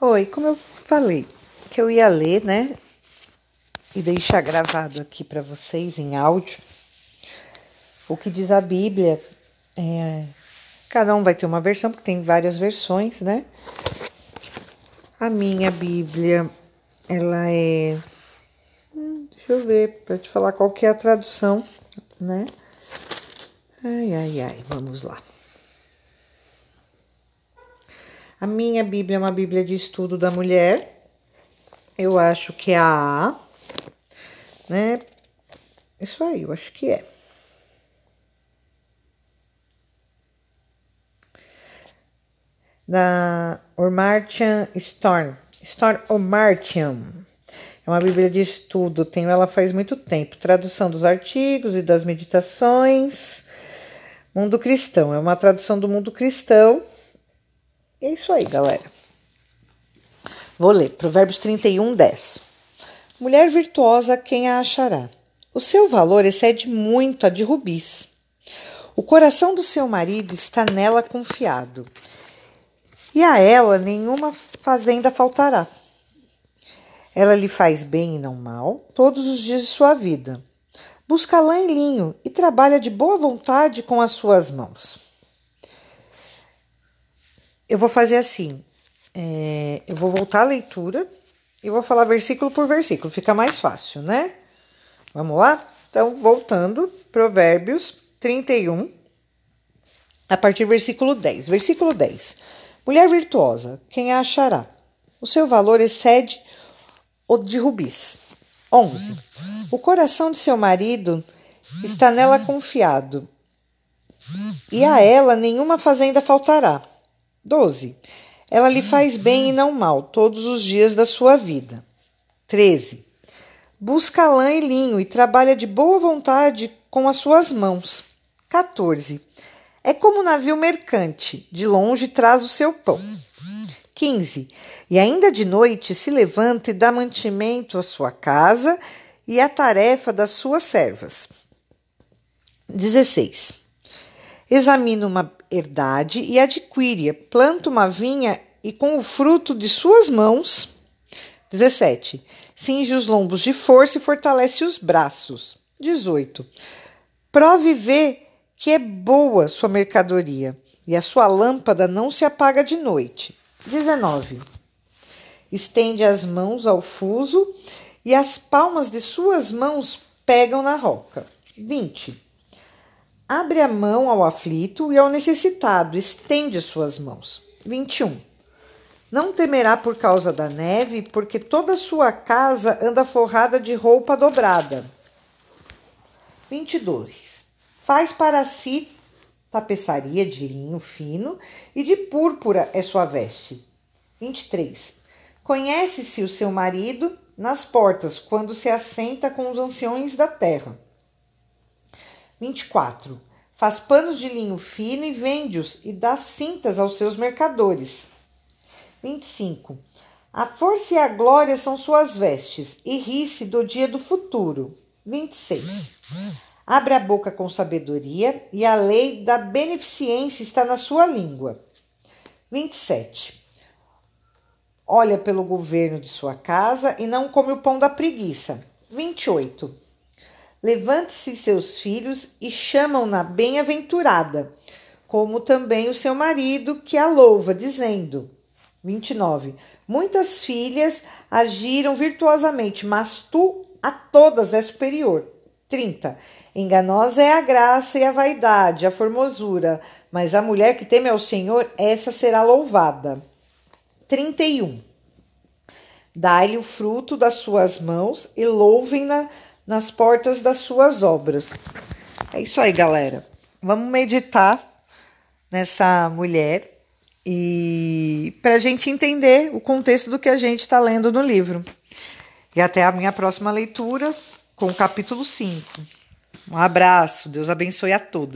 Oi, como eu falei que eu ia ler, né? E deixar gravado aqui para vocês em áudio o que diz a Bíblia. É, cada um vai ter uma versão, porque tem várias versões, né? A minha Bíblia, ela é. Hum, deixa eu ver, para te falar qual que é a tradução, né? Ai, ai, ai, vamos lá. A minha Bíblia é uma Bíblia de estudo da mulher. Eu acho que é a A, né? Isso aí, eu acho que é. Da Ormartian Storm. Storm Ormartian. É uma Bíblia de estudo, tenho ela faz muito tempo. Tradução dos artigos e das meditações. Mundo Cristão. É uma tradução do mundo cristão é isso aí, galera. Vou ler Provérbios 31, 10. Mulher virtuosa, quem a achará? O seu valor excede muito a de rubis. O coração do seu marido está nela confiado, e a ela nenhuma fazenda faltará. Ela lhe faz bem e não mal todos os dias de sua vida. Busca lã e linho e trabalha de boa vontade com as suas mãos eu vou fazer assim: é, eu vou voltar à leitura e vou falar versículo por versículo, fica mais fácil, né? Vamos lá? Então, voltando, Provérbios 31, a partir do versículo 10. Versículo 10: Mulher virtuosa, quem a achará? O seu valor excede o de rubis. 11. O coração de seu marido está nela confiado, e a ela nenhuma fazenda faltará. 12. Ela lhe faz bem e não mal todos os dias da sua vida. 13. Busca lã e linho e trabalha de boa vontade com as suas mãos. 14. É como um navio mercante, de longe traz o seu pão. 15. E ainda de noite se levanta e dá mantimento à sua casa e à tarefa das suas servas. 16. Examina uma herdade e adquire-a, planta uma vinha e com o fruto de suas mãos. 17. Cinge os lombos de força e fortalece os braços. 18. Prove e vê que é boa sua mercadoria e a sua lâmpada não se apaga de noite. 19. Estende as mãos ao fuso e as palmas de suas mãos pegam na roca. 20. Abre a mão ao aflito e ao necessitado, estende suas mãos. 21. Não temerá por causa da neve, porque toda sua casa anda forrada de roupa dobrada. 22. Faz para si tapeçaria de linho fino e de púrpura é sua veste. 23. Conhece-se o seu marido nas portas, quando se assenta com os anciões da terra. 24. Faz panos de linho fino e vende-os e dá cintas aos seus mercadores. 25. A força e a glória são suas vestes, e ri-se do dia do futuro. 26. Abre a boca com sabedoria, e a lei da beneficência está na sua língua. 27. Olha pelo governo de sua casa e não come o pão da preguiça. 28 Levante-se seus filhos e chamam-na bem-aventurada, como também o seu marido, que a louva, dizendo: 29. Muitas filhas agiram virtuosamente, mas tu a todas é superior. 30. Enganosa é a graça e a vaidade, a formosura, mas a mulher que teme ao Senhor, essa será louvada. 31. Dai-lhe o fruto das suas mãos e louvem-na nas portas das suas obras. É isso aí, galera. Vamos meditar nessa mulher e para a gente entender o contexto do que a gente está lendo no livro. E até a minha próxima leitura com o capítulo 5. Um abraço, Deus abençoe a todos.